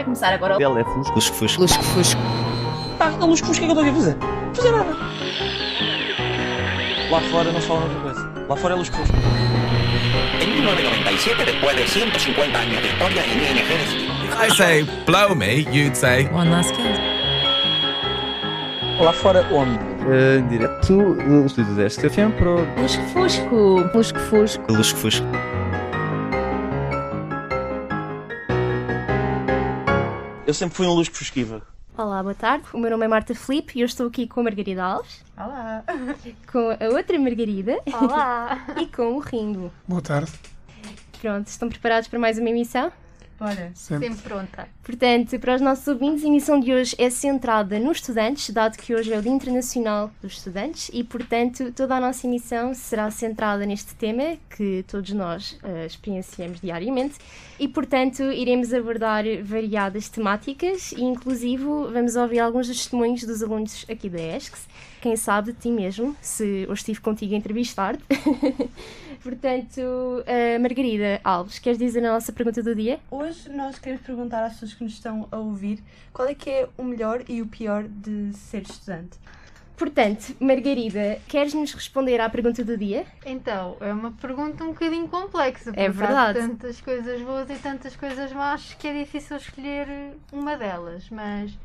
Vai começar agora o... Ele é fusco. Lusco Fusco. Lusco Fusco. Pá, a luz que o que é que eu estou aqui a fazer? Não fazer nada. Lá fora não se fala outra coisa. Lá fora é luz fusco. En 1997, después de 150 años de historia en ING, If I say blow me, you'd say One last kiss. Lá fora onde? Uh, direto do estúdio deste sempre. Lusco Fusco. Lusco Fusco. Lusco Fusco. Eu sempre fui um luz fusquiva. Olá, boa tarde. O meu nome é Marta Felipe e eu estou aqui com a Margarida Alves, Olá. com a outra Margarida Olá. e com o Ringo. Boa tarde. Pronto, estão preparados para mais uma emissão? Bora. Sempre. Sempre pronta. Portanto, para os nossos ouvintes, a emissão de hoje é centrada nos estudantes, dado que hoje é o Dia Internacional dos Estudantes e, portanto, toda a nossa emissão será centrada neste tema que todos nós eh, experienciamos diariamente e, portanto, iremos abordar variadas temáticas e, inclusive, vamos ouvir alguns dos testemunhos dos alunos aqui da ESCS. Quem sabe de ti mesmo, se eu estive contigo a entrevistar-te. portanto, eh, Margarida Alves, queres dizer a nossa pergunta do dia? Hoje nós queremos perguntar às pessoas que nos estão a ouvir qual é que é o melhor e o pior de ser estudante. Portanto, Margarida, queres nos responder à pergunta do dia? Então, é uma pergunta um bocadinho complexa. É porque verdade. Há tantas coisas boas e tantas coisas más que é difícil escolher uma delas. Mas,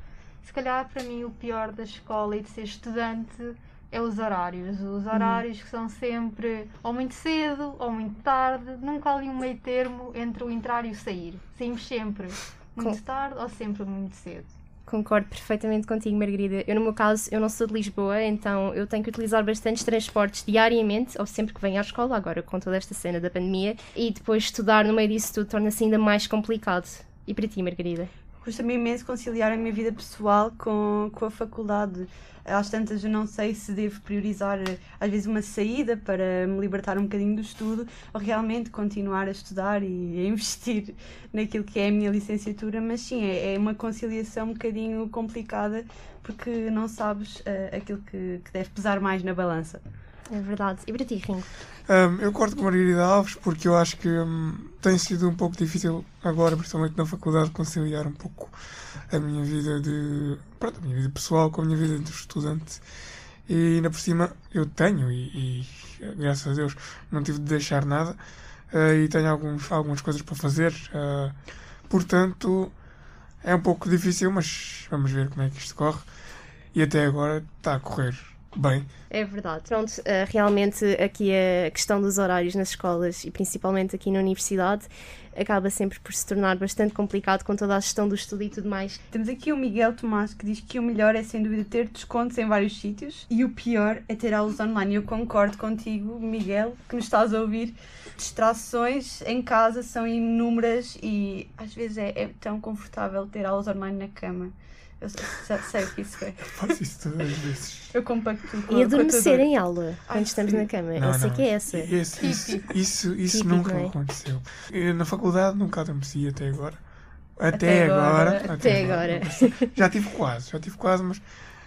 se calhar, para mim, o pior da escola e de ser estudante é os horários. Os horários que são sempre ou muito cedo ou muito tarde. Nunca há ali um meio termo entre o entrar e o sair. Saímos sempre muito Com- tarde ou sempre muito cedo. Concordo perfeitamente contigo, Margarida. Eu, no meu caso, eu não sou de Lisboa, então eu tenho que utilizar bastantes transportes diariamente, ou sempre que venho à escola, agora com toda esta cena da pandemia, e depois estudar no meio disso tudo torna-se ainda mais complicado. E para ti, Margarida? Custa-me imenso conciliar a minha vida pessoal com, com a faculdade. Às tantas eu não sei se devo priorizar às vezes uma saída para me libertar um bocadinho do estudo ou realmente continuar a estudar e a investir naquilo que é a minha licenciatura, mas sim, é, é uma conciliação um bocadinho complicada porque não sabes eh, aquilo que, que deve pesar mais na balança. É verdade. E para ti, Ringo? Hum, eu corto com Margarida Alves porque eu acho que hum, tem sido um pouco difícil agora, principalmente na faculdade, conciliar um pouco a minha vida de. Pronto, a minha vida pessoal com a minha vida de estudante. E ainda por cima eu tenho, e, e, graças a Deus não tive de deixar nada, eh, e tenho alguns, algumas coisas para fazer. eh, portanto, é um pouco difícil, mas vamos ver como é que isto corre. E até agora está a correr bem. É verdade. Pronto, eh, realmente aqui a questão dos horários nas escolas e principalmente aqui na universidade acaba sempre por se tornar bastante complicado com toda a gestão do estudo e tudo mais. Temos aqui o Miguel Tomás que diz que o melhor é sem dúvida ter descontos em vários sítios e o pior é ter aulas online. Eu concordo contigo, Miguel, que nos estás a ouvir. Distrações em casa são inúmeras e às vezes é, é tão confortável ter aulas online na cama. Eu sei, sei o que isso é. Faço isso todas as vezes. Eu compacto com, E com a tua adormecer dor. em aula quando Ai, estamos sim. na cama. Não, Eu sei não, que é essa. Isso, isso, isso, isso Típico, nunca é? aconteceu. Eu, na faculdade nunca adormeci até agora. Até, Até agora. agora. Até agora. Já tive quase, já tive quase, mas,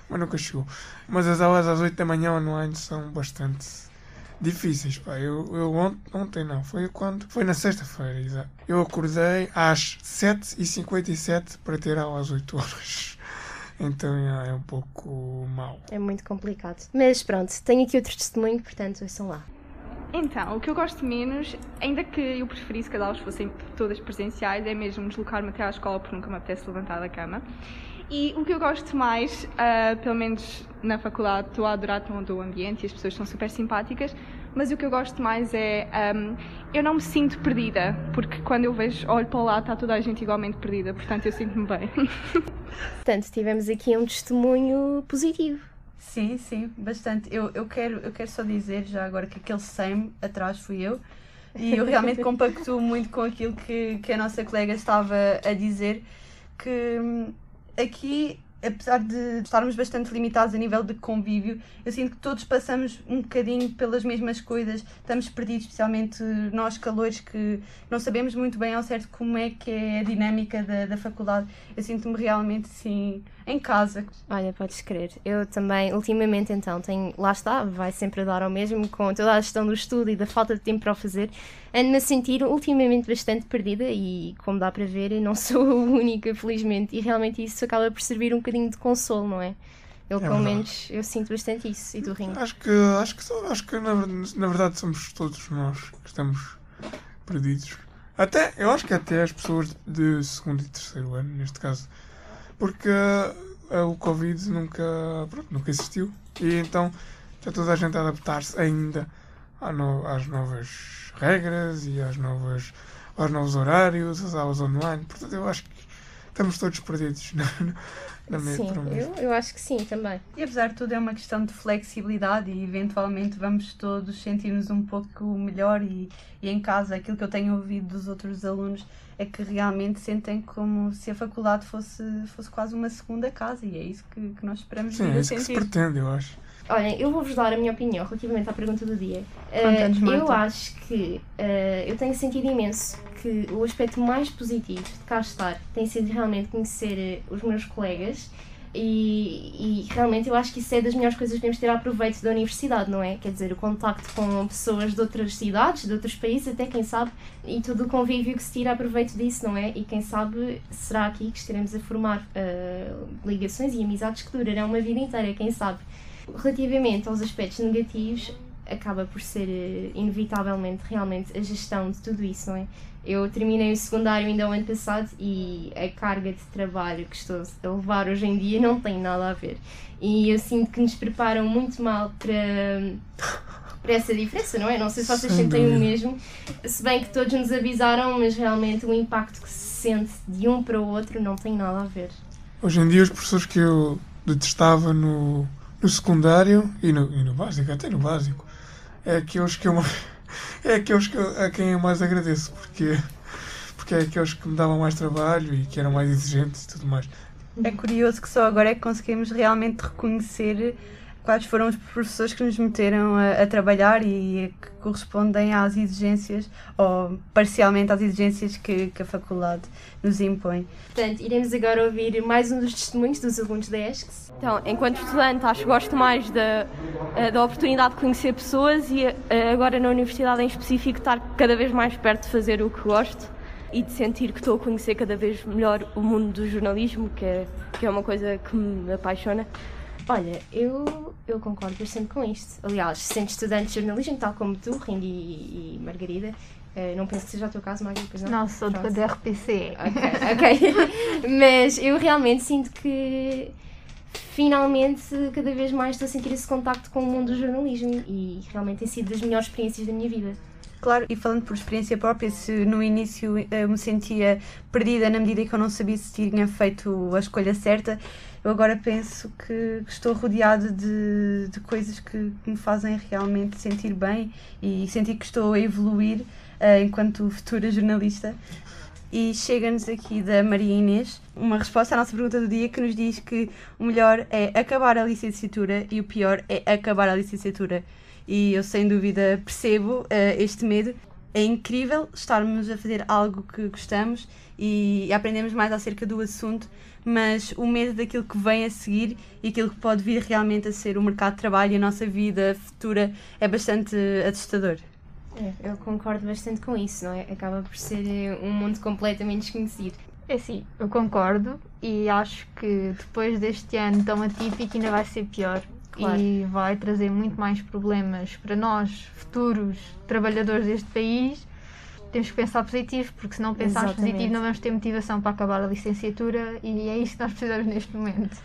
mas nunca chegou. Mas as aulas às 8 da manhã online são bastante difíceis. Pá. Eu, eu ontem, ontem não, foi quando? Foi na sexta-feira, exato. Eu acordei às 7h57 para ter aula às 8 horas. Então é, um pouco mau. É muito complicado. Mas pronto, tenho aqui outro testemunho, portanto, ouçam lá. Então, o que eu gosto menos, ainda que eu preferisse que as aulas fossem todas presenciais, é mesmo deslocar-me até à escola porque nunca me apetece levantar da cama. E o que eu gosto mais, ah, pelo menos na faculdade, estou a adorar todo o ambiente e as pessoas são super simpáticas, mas o que eu gosto mais é. ahm, eu não me sinto perdida, porque quando eu vejo, olho para lá, está toda a gente igualmente perdida, portanto eu sinto-me bem. Portanto, tivemos aqui um testemunho positivo. Sim, sim, bastante. Eu, eu, quero, eu quero só dizer já agora que aquele SEM atrás fui eu e eu realmente compactuo muito com aquilo que, que a nossa colega estava a dizer, que hum, aqui, apesar de estarmos bastante limitados a nível de convívio, eu sinto que todos passamos um bocadinho pelas mesmas coisas, estamos perdidos, especialmente nós calores que não sabemos muito bem ao certo como é que é a dinâmica da, da faculdade. Eu sinto-me realmente, sim, em casa. Olha, podes crer. Eu também, ultimamente, então, tenho. Lá está, vai sempre dar ao mesmo, com toda a gestão do estudo e da falta de tempo para o fazer. Ando-me a sentir ultimamente bastante perdida e, como dá para ver, não sou a única, felizmente. E realmente isso acaba por servir um bocadinho de consolo, não é? Eu, pelo verdade. menos, eu sinto bastante isso. E tu, Ringo? Acho que, acho que, só- acho que na, na verdade somos todos nós que estamos perdidos. Até, eu acho que até as pessoas de segundo e terceiro ano, neste caso. Porque ah, o Covid nunca, pronto, nunca existiu. E então está toda a gente a adaptar-se ainda às novas regras e às novas, aos novos horários, às aulas online. Portanto, eu acho que estamos todos perdidos na, na Sim, metro mesmo. eu, eu acho que sim também. E apesar de tudo é uma questão de flexibilidade e eventualmente vamos todos sentir-nos um pouco melhor e, e em casa aquilo que eu tenho ouvido dos outros alunos é que realmente sentem como se a faculdade fosse, fosse quase uma segunda casa e é isso que, que nós esperamos Sim, vir é a isso que se sentir. pretende, eu acho. Olhem, eu vou-vos dar a minha opinião relativamente à pergunta do dia. Marta. eu acho que eh, eu tenho sentido imenso que o aspecto mais positivo de cá estar tem sido realmente conhecer eh, os meus colegas e, e realmente eu acho que isso é das melhores coisas que devemos ter a proveito da universidade, não é? Quer dizer, o contacto com pessoas de outras cidades, de outros países, até quem sabe, e todo o convívio que se tira a proveito disso, não é? E quem sabe será aqui que estaremos a formar eh, ligações e amizades que durarão uma vida inteira, quem sabe. Relativamente aos aspectos negativos, acaba por ser eh, inevitavelmente realmente a gestão de tudo isso, não é? Eu terminei o secundário ainda o ano passado e a carga de trabalho que estou a levar hoje em dia não tem nada a ver. E eu sinto que nos preparam muito mal para, para essa diferença, não é? Não sei se vocês Sem sentem o dúvida. mesmo, se bem que todos nos avisaram, mas realmente o impacto que se sente de um para o outro não tem nada a ver. Hoje em dia, os professores que eu detestava no, no secundário e no, e no básico, até no básico, é aqueles que eu é aqueles que eu- a quem eu mais agradeço, porque, porque é aqueles que me davam mais trabalho e que eram mais exigentes e tudo mais. É curioso que só agora é que conseguimos realmente reconhecer quais foram os professores que nos meteram a, a trabalhar e que correspondem às exigências, ou parcialmente às exigências que, que a faculdade nos impõe. Portanto, iremos agora ouvir mais um dos testemunhos dos alunos da ESCS. Então, enquanto estudante, acho que gosto mais da, eh, da oportunidade de conhecer pessoas e eh, agora na universidade em específico estar cada vez mais perto de fazer o que gosto e de sentir que estou a conhecer cada vez melhor o mundo do jornalismo, que é, que é uma coisa que me apaixona. Olha, eu, eu concordo bastante com isto. Aliás, sendo estudante de jornalismo, tal como tu, Rindy e, e Margarida, eh, não penso que seja o teu caso, Margarida, pois não? Não, sou Pronto. da RPC. Ok, ok. Mas eu realmente sinto que finalmente cada vez mais estou a sentir esse contacto com o mundo do jornalismo e realmente tem sido das melhores experiências da minha vida. Claro, e falando por experiência própria, se no início eh, eu me sentia perdida na medida em que eu não sabia se tinha feito a escolha certa, eu agora penso que, que estou rodeada de, de coisas que, que me fazem realmente sentir bem e sentir que estou a evoluir eh, enquanto futura jornalista. E chega-nos aqui da Maria Inês uma resposta à nossa pergunta do dia que nos diz que o melhor é acabar a licenciatura e o pior é acabar a licenciatura. E eu sem dúvida percebo eh, este medo. É incrível estarmos a fazer algo que gostamos e aprendemos mais acerca do assunto, mas o medo daquilo que vem a seguir e aquilo que pode vir realmente a ser o mercado de trabalho e a nossa vida futura é bastante assustador. É, eu concordo bastante com isso, não é? Acaba por ser eh, um mundo completamente desconhecido. É sim, eu concordo e acho que depois deste ano tão atípico ainda vai ser pior. Claro. E vai trazer muito mais problemas para nós, futuros trabalhadores deste país. Temos que pensar positivo, porque se não pensarmos Exatamente. positivo não vamos ter motivação para acabar a licenciatura e é isso que nós precisamos neste momento.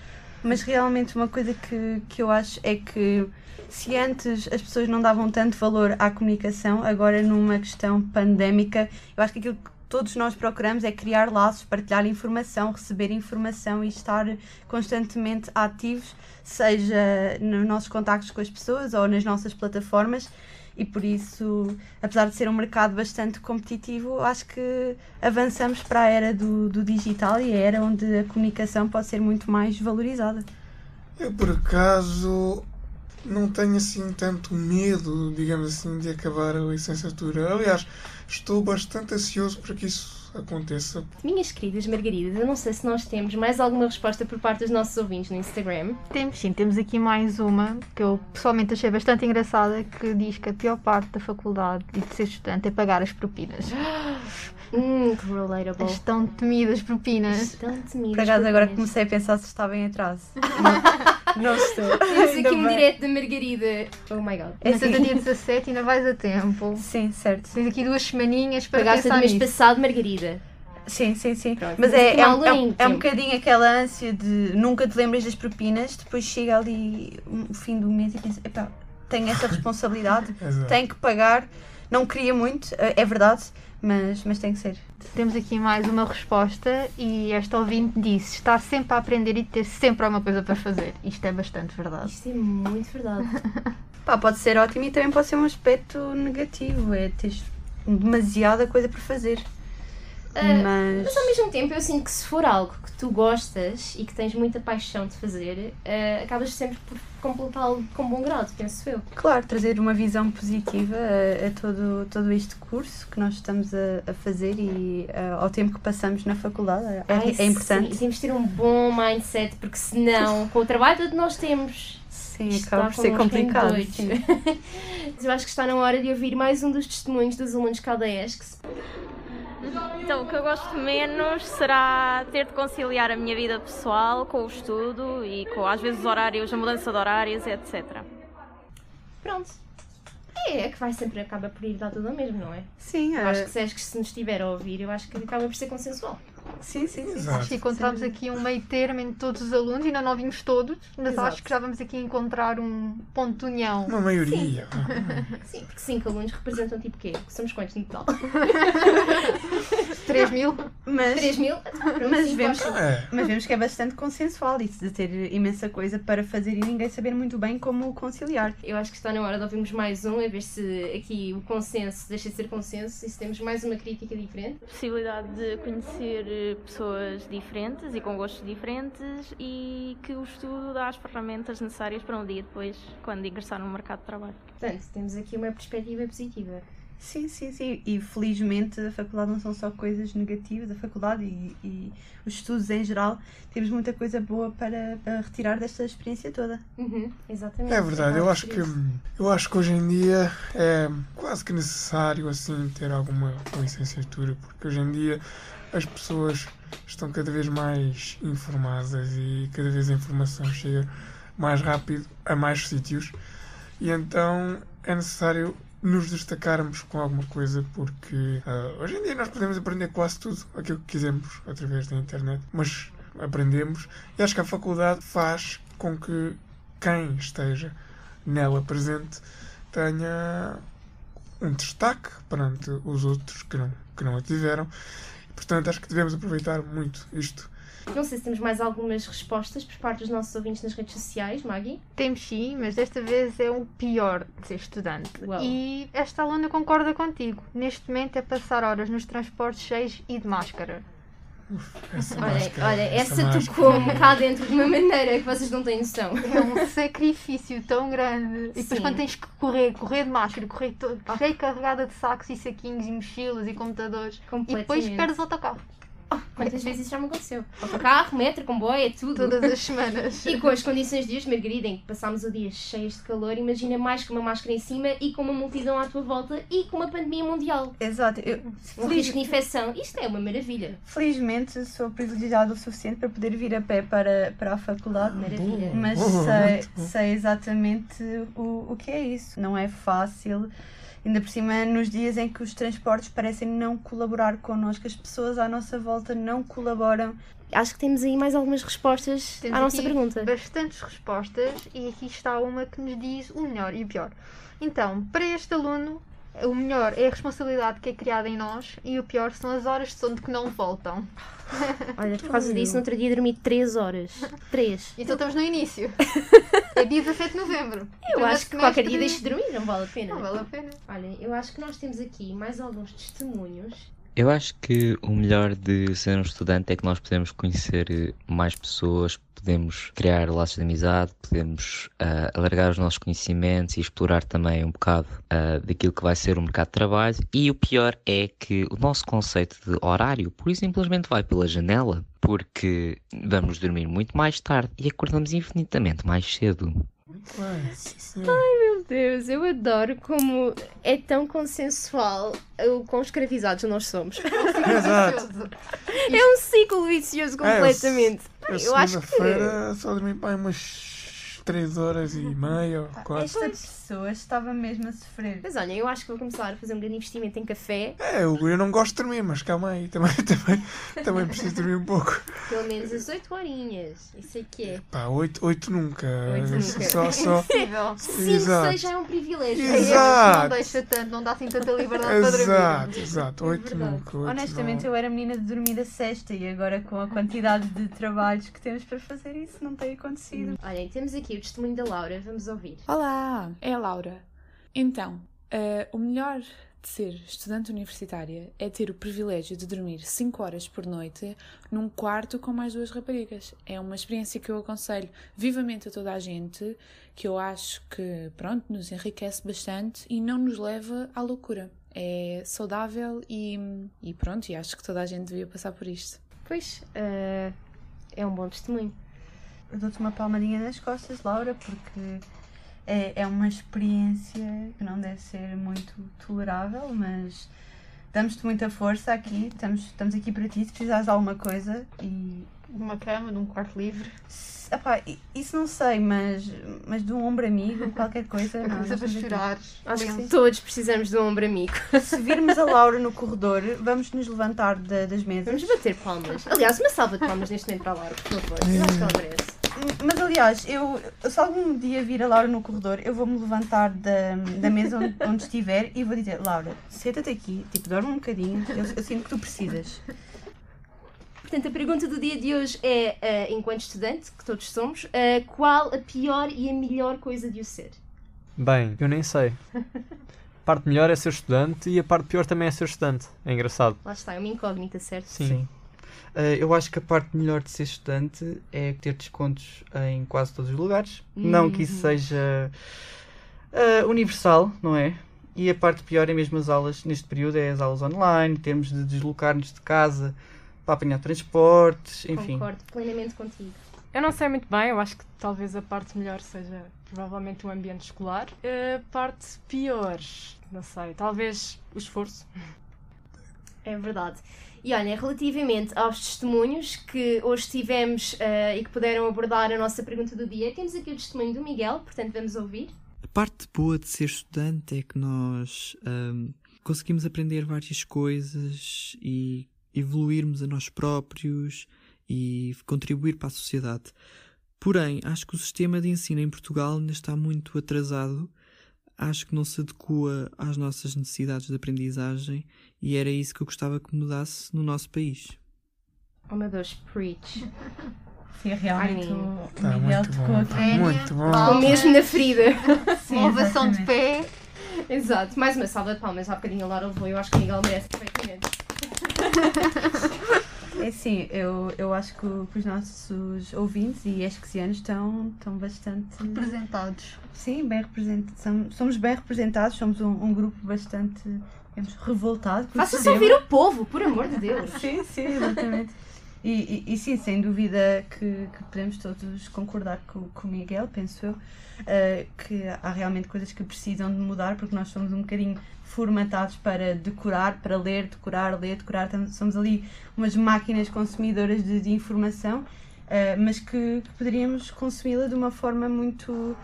Mas realmente uma coisa que, que eu acho é que se antes as pessoas não davam tanto valor à comunicação, agora numa questão pandémica, eu acho que aquilo que todos nós procuramos é criar laços, partilhar informação, receber informação e estar constantemente ativos, seja nos nossos contactos com as pessoas ou nas nossas plataformas. E por isso, apesar de ser um mercado bastante competitivo, acho que avançamos para a era do, do digital e a era onde a comunicação pode ser muito mais valorizada. Eu, por acaso, não tenho assim tanto medo, digamos assim, de acabar a licenciatura. Aliás, estou bastante ansioso para que isso aconteça. Minhas queridas Margaridas, eu não sei se nós temos mais alguma resposta por parte dos nossos ouvintes no Instagram. Temos sim, temos aqui mais uma que eu pessoalmente achei bastante engraçada que diz que a pior parte da faculdade e de ser estudante é pagar as propinas. Hum, que relatable. As tão temidas propinas. Estão temidas. Por acaso agora propinas. comecei a pensar se estava em atraso. Não, estou. Temos aqui um direto da Margarida. Oh my god. É até dia 17 ainda vais a tempo. Sim, certo. Tens aqui duas semaninhas para Pagaste do pensar mês nisso. passado, Margarida. Sim, sim, sim. Pronto, Mas mas é, é, um, é, um, é um tempo. bocadinho aquela ânsia de nunca te lembras das propinas, depois chega ali o fim do mês e pensa, epá, tenho essa responsabilidade, tenho que pagar. Não queria muito, é é verdade, mas, mas tem que ser. Temos aqui mais uma resposta e esta ouvinte disse estar sempre a aprender e ter sempre alguma coisa para fazer. Isto é bastante verdade. Isto é muito verdade. Pá, pode ser ótimo e também pode ser um aspecto negativo, é teres demasiada coisa para fazer. Ah, mas Mas ao mesmo tempo eu sinto que se for algo que tu gostas e que tens muita paixão de fazer, ah, acabas sempre por completá-lo com bom grado, penso eu. Claro, trazer uma visão positiva a, a todo, todo este curso que nós estamos a, a fazer e ah, ao tempo que passamos na faculdade. É, Ai, é importante. Sim, temos de ter um bom mindset, porque senão, com o trabalho que nós temos, Sim, isto acaba por ser complicado. Mas eu acho que está na hora de ouvir mais um dos testemunhos dos alunos caldeés que se Então, o que eu gosto menos será ter de conciliar a minha vida pessoal com o estudo e com, às vezes, os horários, a mudança de horários, etc. Pronto. É, é que vai sempre, acaba por ir dar tudo ao mesmo, não é? Sim, ah, acho que se és que se nos estiver a ouvir, eu acho que acaba por ser consensual. Sim, sim, sim. Exato. Acho que encontramos aqui um meio termo entre todos os alunos, ainda não vimos todos, mas Exato. acho que já vamos aqui encontrar um ponto de união. Uma maioria. Sim, porque cinco alunos representam tipo quê? Somos quantos no total? 3 mil? Mas, 3 mil? mas, vemos. É. mas vemos que é bastante consensual isso de ter imensa coisa para fazer e ninguém saber muito bem como conciliar. Eu acho que está na hora de ouvirmos mais um, a ver se aqui o consenso deixa de ser consenso e se temos mais uma crítica diferente. Possibilidade de conhecer pessoas diferentes e com gostos diferentes e que o estudo dá as ferramentas necessárias para um dia depois, quando ingressar no mercado de trabalho. Portanto, temos aqui uma perspectiva positiva. Sim, sim, sim. E felizmente a faculdade não são só coisas negativas, a faculdade e, e os estudos em geral, temos muita coisa boa para, para retirar desta experiência toda. Uhum, exatamente. É verdade, eu Acaba acho que eu acho que hoje em dia é quase que necessário assim ter alguma licenciatura, porque hoje em dia as pessoas estão cada vez mais informadas e cada vez a informação chega mais rápido a mais sítios e então é necessário nos destacarmos com alguma coisa porque ah, hoje em dia nós podemos aprender quase tudo aquilo que quisermos através da internet, mas aprendemos e acho que a faculdade faz com que quem esteja nela presente tenha um destaque perante os outros que não, que não a tiveram. Portanto, acho que devemos aproveitar muito isto. Não sei se temos mais algumas respostas por parte dos nossos ouvintes nas redes sociais, Maggie. Temos sim, mas desta vez é o pior de ser estudante. Uau. E esta aluna concorda contigo. Neste momento é passar horas nos transportes cheios e de máscara. Essa Olha, máscara, olha essa máscara. tocou-me cá dentro de uma maneira que vocês não têm noção. É um sacrifício tão grande. E depois Sim. quando tens que correr, correr de máscara, correr todo, cheio carregada de sacos e saquinhos e mochilas e computadores. E depois perdes o autocarro. Quantas vezes isso já me aconteceu? Autocarro, metro, comboio, é tudo. Todas as semanas. E com as condições de hoje, Margarida, em que passámos o dia cheios de calor, imagina mais com uma máscara em cima e com uma multidão à tua volta e com uma pandemia mundial. Exato. Eu, Um feliz- risco de infecção. Isto é uma maravilha. felizmente sou privilegiada o suficiente para poder vir a pé para, para a faculdade. Maravilha. Mas Boa, sei, sei exatamente o, o que é isso. Não é fácil. Ainda por cima, nos dias em que os transportes parecem não colaborar connosco, as pessoas à nossa volta não colaboram. Acho que temos aí mais algumas respostas Temos à nossa aqui pergunta. Bastantes respostas e aqui está uma que nos diz o melhor e o pior. Então, para este aluno, o melhor é a responsabilidade que é criada em nós e o pior são as horas de sono que não voltam. Olha, por causa disso, no outro dia dormi 3 horas. 3. Então estamos no início. É dia 17 de novembro. Eu Primeiro acho que qualquer dia deixo de dormir, não vale a pena. Não vale a pena. Olha, eu acho que nós temos aqui mais alguns testemunhos Eu acho que o melhor de ser um estudante é que nós podemos conhecer eh, mais pessoas, podemos criar laços de amizade, podemos uh, alargar os nossos conhecimentos e explorar também um bocado uh, daquilo que vai ser o mercado de trabalho. E o pior é que o nosso conceito de horário, por e simplesmente vai pela janela, porque vamos dormir muito mais tarde e acordamos infinitamente mais cedo. Ai meu Deus, eu adoro como é tão consensual o quão escravizados nós somos. Exato. É um ciclo vicioso completamente. Eu, eu acho que. segunda-feira só dormi para umas 3 horas e meia ou 4. Esta pessoa estava mesmo a sofrer. Mas olha, eu acho que vou começar a fazer um grande investimento em café. É, eu, eu não gosto de dormir, mas calma aí, também, também, também preciso dormir um pouco. Pelo menos as 8 horinhas. Isso é que é. Pá, 8, 8 nunca. Oito nunca. Só, só. Impossível. 5, Exato. 6 já é um privilégio. Exato. Não deixa tanto, não dá assim tanta liberdade para dormir. Exato, exato. 8 nunca. oito Honestamente, não. eu era menina de dormir a sexta e agora com a quantidade de trabalhos que temos para fazer isso não tem acontecido. Olhem, temos aqui o testemunho da Laura, vamos ouvir. Olá, é a Laura. Então, eh, o melhor de ser estudante universitária é ter o privilégio de dormir 5 horas por noite num quarto com mais duas raparigas. É uma experiência que eu aconselho vivamente a toda a gente, que eu acho que, pronto, nos enriquece bastante e não nos leva à loucura. É saudável e, e pronto, e acho que toda a gente devia passar por isto. Pois, eh, é um bom testemunho. Eu dou-te uma palmadinha nas costas, Laura, porque é, é uma experiência que não deve ser muito tolerável, mas damos-te muita força aqui, estamos, estamos aqui para ti se precisares de alguma coisa e. Uma cama, num quarto livre. Epá, i- isso não sei, mas, mas de um ombro amigo, qualquer coisa. Não, coisa para aqui. chorar. Acho que todos precisamos de um ombro amigo. Se virmos a Laura no corredor, vamos nos levantar da- das mesas. Vamos bater palmas. Aliás, uma salva de palmas neste momento para a Laura, por favor. Eu acho que ela merece. Mas aliás, eu, se algum dia vir a Laura no corredor, eu vou-me levantar da, da mesa onde, onde estiver e vou dizer, Laura, senta-te aqui, tipo, dorme um bocadinho, eu, eu sinto que tu precisas. Portanto, a pergunta do dia de hoje é, eh, enquanto estudante, que todos somos, eh, qual a pior e a melhor coisa de o ser? Bem, eu nem sei. A parte melhor é ser estudante e a parte pior também é ser estudante. É engraçado. Lá está, é uma incógnita, certo? Sim. Eh, eu acho que a parte melhor de ser estudante é ter descontos em quase todos os lugares. Não que isso Uhum. seja eh, universal, não é? E a parte pior é mesmo as aulas, neste período, é as aulas online, termos de deslocar-nos de casa para apanhar transportes, enfim. Concordo plenamente contigo. Eu não sei muito bem, eu acho que talvez a parte melhor seja provavelmente o ambiente escolar. A parte pior, não sei, talvez o esforço. É verdade. E olha, relativamente aos testemunhos que hoje tivemos eh, e que puderam abordar a nossa pergunta do dia, temos aqui o testemunho do Miguel, portanto vamos ouvir. A parte boa de ser estudante é que nós ahm, conseguimos aprender várias coisas e evoluirmos a nós próprios e contribuir para a sociedade. Porém, acho que o sistema de ensino em Portugal ainda está muito atrasado. Acho que não se adequa às nossas necessidades de aprendizagem e era isso que eu gostava que mudasse no nosso país. Oh meu Deus, preach. Sim, realmente Ai, o Tá Miguel muito tocou bom, aqui. tá muito bom. Mesmo na ferida. Sim, uma ovação de pé. Exato, mais uma salva de palmas. Há bocadinho a Laura levou, eu acho que o Miguel merece perfeitamente. É sim, eu, eu acho que, os nossos ouvintes e esquecianos estão, estão bastante representados. Sim, bem representados. Somos, bem representados, somos um, um grupo bastante digamos, revoltado. Faça-se ouvir o povo, por amor de Deus. sim, sim, exatamente. E, e, e sim, sem dúvida que, que podemos todos concordar com, com o Miguel, penso eu, eh, que há realmente coisas que precisam de mudar porque nós somos um bocadinho formatados para decorar, para ler, decorar, ler, decorar. Somos ali umas máquinas consumidoras de, de informação, eh, mas que, que poderíamos consumi-la de uma forma muito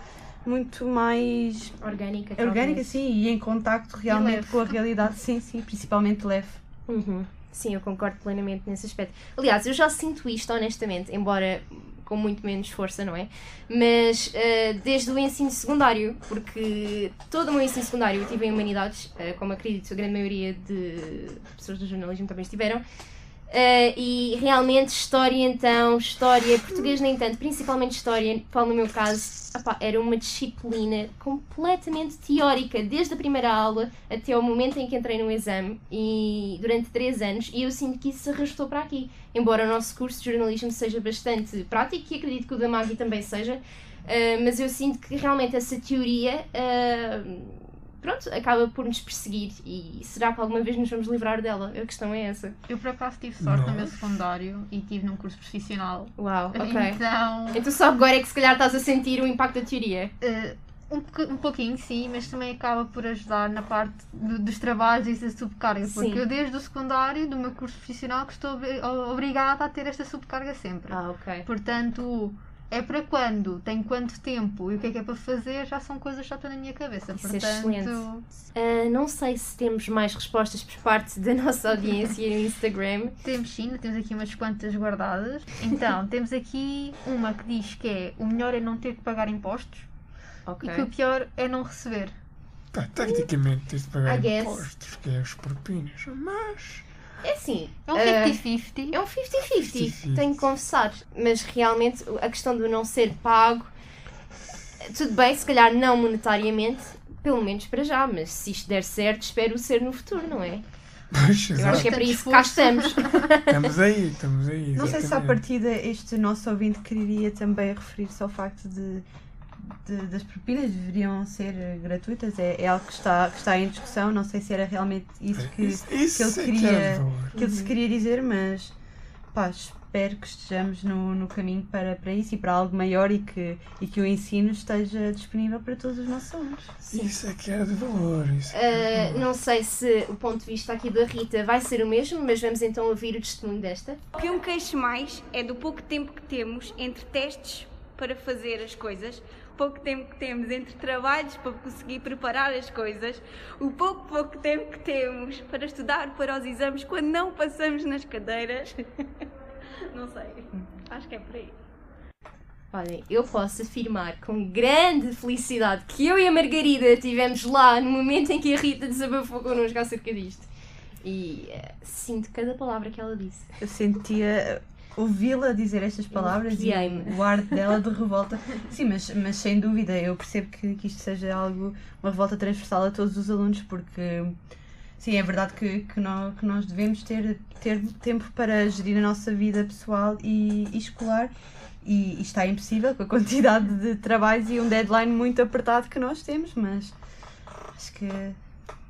muito mais orgânica, orgânica talvez. sim, e em contacto realmente com a realidade, sim, sim, principalmente leve. Uhum. Sim, eu concordo plenamente nesse aspecto. Aliás, eu já sinto isto, honestamente, embora com muito menos força, não é? Mas eh, desde o ensino secundário, porque todo o meu ensino secundário eu tive em Humanidades, eh, como acredito a grande maioria de pessoas do jornalismo também estiveram, Uh, e realmente, história então, história, português nem tanto, principalmente história, qual no meu caso, era uma disciplina completamente teórica, desde a primeira aula até o momento em que entrei no exame, e durante três anos, e eu sinto que isso se arrastou para aqui. Embora o nosso curso de jornalismo seja bastante prático, e acredito que o da Maggie também seja, uh, mas eu sinto que realmente essa teoria. Uh, pronto, acaba por nos perseguir e será que alguma vez nos vamos livrar dela? A questão é essa. Eu por acaso tive sorte no meu secundário e tive num curso profissional. Uau, ok. Então, então só agora é que se calhar estás a sentir o impacto da teoria. Uh, um, um pouquinho, sim, mas também acaba por ajudar na parte do, dos trabalhos e da subcarga, porque sim. eu desde o secundário, do meu curso profissional, que estou obrigada a ter esta subcarga sempre. Ah, ok. Portanto, é para quando, tem quanto tempo e o que é que é para fazer, já são coisas que já estão na minha cabeça. Isso Portanto, é excelente. Uh, não sei se temos mais respostas por parte da nossa audiência no Instagram. Temos sim, temos aqui umas quantas guardadas. Então, temos aqui uma que diz que é o melhor é não ter que pagar impostos okay. e que o pior é não receber. Tá, tecnicamente tens de pagar impostos, que é os propinas, mas é assim. É um 50-50. Uh, é um 50-50, tenho que confessar. Mas realmente a questão do não ser pago, tudo bem, se calhar não monetariamente, pelo menos para já, mas se isto der certo, espero ser no futuro, não é? Pois, Eu acho que é para isso que cá estamos. estamos aí, estamos aí. Exatamente. Não sei se à partida este nosso ouvinte queria também referir-se ao facto de de, das propinas deveriam ser gratuitas, é, é algo que está, que está em discussão, não sei se era realmente isso que, isso, isso que ele é queria, que, que ele se queria dizer, mas pá, espero que estejamos no, no caminho para, para isso e para algo maior e que, e que o ensino esteja disponível para todos os nossos alunos. Isso é que era de valor. Isso é uh, valor. Não sei se o ponto de vista aqui da Rita vai ser o mesmo, mas vamos então ouvir o testemunho desta. O que eu me queixo mais é do pouco tempo que temos entre testes para fazer as coisas pouco tempo que temos entre trabalhos para conseguir preparar as coisas, o pouco, pouco tempo que temos para estudar para os exames quando não passamos nas cadeiras. não sei, acho que é por aí. Olhem, eu posso afirmar com grande felicidade que eu e a Margarida estivemos lá no momento em que a Rita desabafou connosco acerca disto. E uh, sinto cada palavra que ela disse. Eu sentia ouvi-la dizer estas palavras e o ar dela de revolta. Sim, mas, mas sem dúvida, eu percebo que, que isto seja algo, uma revolta transversal a todos os alunos, porque sim, é verdade que, que, nós, que nós devemos ter, ter tempo para gerir a nossa vida pessoal e, e escolar. E, e está impossível com a quantidade de trabalhos e um deadline muito apertado que nós temos, mas acho que,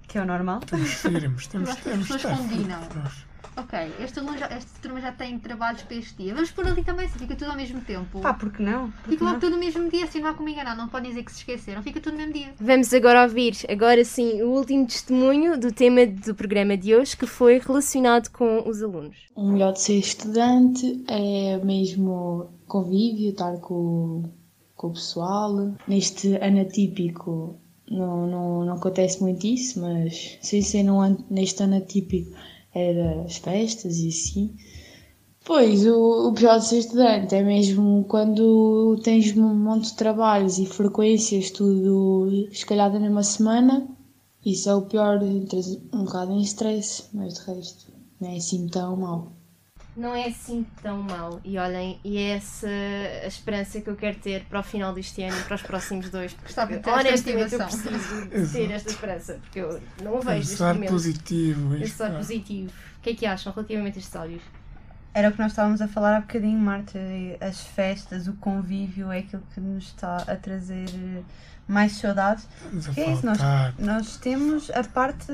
que é o normal. Temos, temos, temos, temos, temos, temos, Ok, esta, já, esta turma já tem trabalhos para este dia. Vamos por ali também, se fica tudo ao mesmo tempo. Pá, porque não? Porque fica logo não? tudo no mesmo dia, assim não há como enganar. Não podem dizer que se esqueceram, fica tudo no mesmo dia. Vamos agora ouvir, agora sim, o último testemunho do tema do programa de hoje, que foi relacionado com os alunos. O melhor de ser estudante é mesmo convívio, estar com, com o pessoal. Neste ano atípico não, não, não acontece muito isso, mas sem ser num, neste ano atípico era as festas e assim. Pois, o, o pior de ser estudante é mesmo quando tens um monte de trabalhos e frequências, tudo escalhado mesma semana. Isso é o pior, entras um bocado em stress, mas de resto não é assim tão mal. Não é assim tão mal. E olhem, e é essa a esperança que eu quero ter para o final deste ano e para os próximos dois. Gostava de ter honestamente eu preciso de ter esta esperança, porque eu não o vejo neste momento. positivo. Pensar positivo. O que é que acham relativamente a estes áudios? Era o que nós estávamos a falar há bocadinho, Marta. As festas, o convívio é aquilo que nos está a trazer mais saudades. Que é isso? Nós, nós temos a parte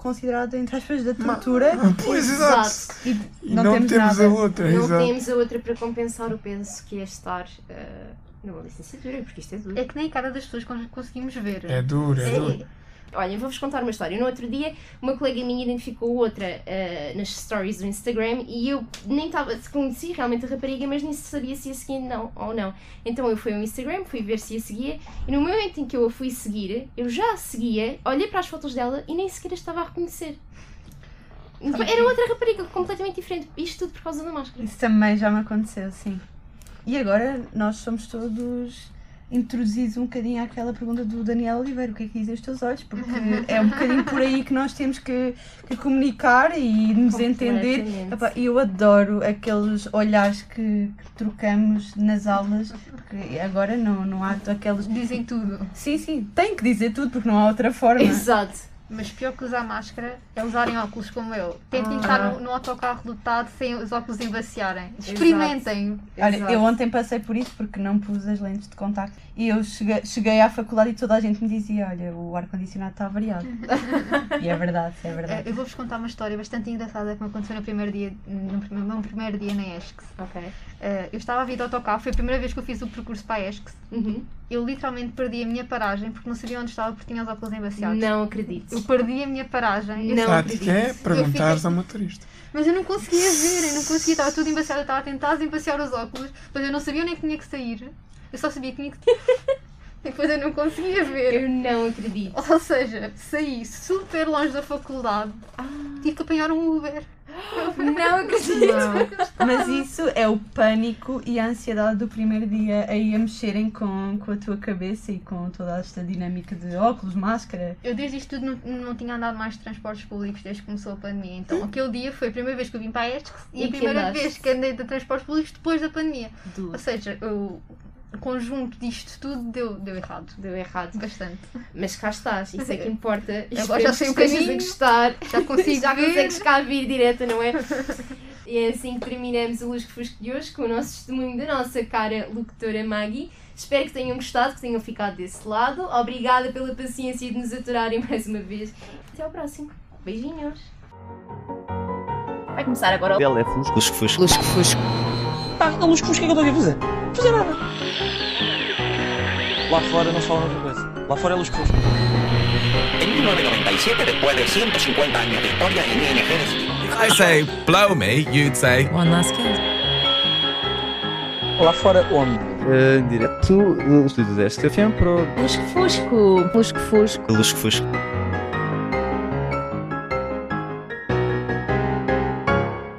considerada, entre aspas, da tortura. Pois, exato. E, e não, não, temos, temos nada. a outra. Não exato. temos a outra para compensar o peso que é estar uh, numa licenciatura, porque isto é duro. É que nem a cara das pessoas conseguimos ver. É duro, é, é duro. Olha, vou-vos contar uma história. No outro dia, uma colega minha identificou outra uh, nas stories do Instagram e eu nem estava. Conheci realmente a rapariga, mas nem sabia se ia seguir não, ou não. Então eu fui ao Instagram, fui ver se a seguia e no momento em que eu a fui seguir, eu já a seguia, olhei para as fotos dela e nem sequer a estava a reconhecer. Era outra rapariga completamente diferente. Isto tudo por causa da máscara. Isso também já me aconteceu, sim. E agora nós somos todos introduzires um bocadinho aquela pergunta do Daniel Oliveira, o que é que dizem os teus olhos? Porque é um bocadinho por aí que nós temos que, que comunicar e nos entender. Epá, eu adoro aqueles olhares que, que trocamos nas aulas, porque agora não, não há aqueles. Dizem tudo. Sim, sim, tem que dizer tudo porque não há outra forma. Mas pior que usar máscara é usarem óculos como eu. Tentem Ah. estar no, no autocarro lotado sem os óculos embaciarem. Experimentem. Olha, eu ontem passei por isso porque não pus as lentes de contacto e eu cheguei, cheguei à faculdade e toda a gente me dizia: Olha, o ar-condicionado está variado. e é verdade, é verdade. Eh, Eu vou-vos contar uma história bastante engraçada que me aconteceu no primeiro dia, no primeiro, no meu primeiro dia na ESCS. Eh, eu estava a vir de autocarro, foi a primeira vez que eu fiz o percurso para a ESCS. Uhum. Eu literalmente perdi a minha paragem porque não sabia onde estava porque tinha os óculos embaciados. Não acredito. Eu perdi a minha paragem. Eu A tática é perguntares ao motorista. Mas eu não conseguia ver, eu não conseguia, estava tudo embaciado, eu estava a tentar desembaciar os óculos, mas eu não sabia onde é que tinha que sair. Eu só sabia que tinha que. E depois eu não conseguia ver. Eu não acredito. Ou seja, saí super longe da faculdade, tive que apanhar um Uber. Não acredito. Mas isso é o pânico e a ansiedade do primeiro dia aí a mexerem com, com a tua cabeça e com toda esta dinâmica de óculos, máscara. Eu desde isto tudo não, não tinha andado mais de transportes públicos desde que começou a pandemia. Então aquele dia foi a primeira vez que eu vim para a ESC e, E a primeira andaste? vez que andei de transportes públicos depois da pandemia. Duas. Ou seja, eu- o conjunto disto tudo deu, deu errado. Deu errado. Bastante. Mas cá estás, isso é que importa. Agora já sei o que caminho, gostar. já consigo já ver. consegues cá vir direta, não é? E é assim que terminamos o Lusco Fusco de hoje com o nosso testemunho da nossa cara locutora Maggie. Espero que tenham gostado, que tenham ficado desse lado. Obrigada pela paciência de nos aturarem mais uma vez. Até ao próximo. Beijinhos. Vai começar agora o. É fusco. Lusco Fusco. Lusco Fusco. Pá, a Lusco Fusco, o que é que eu estou aqui a fazer? Não fazer nada. Lá fora não se fala outra coisa. Lá fora é Lusco Fusco. En 1997, después de 150 años de historia en ING decidió If I say blow me, you'd say One last kiss. Lá fora onde? Em direto do estúdio da STFM para o Lusco Fusco. Lusco Fusco. Lusco Fusco.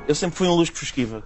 Eu sempre fui um Lusco Fusquiva.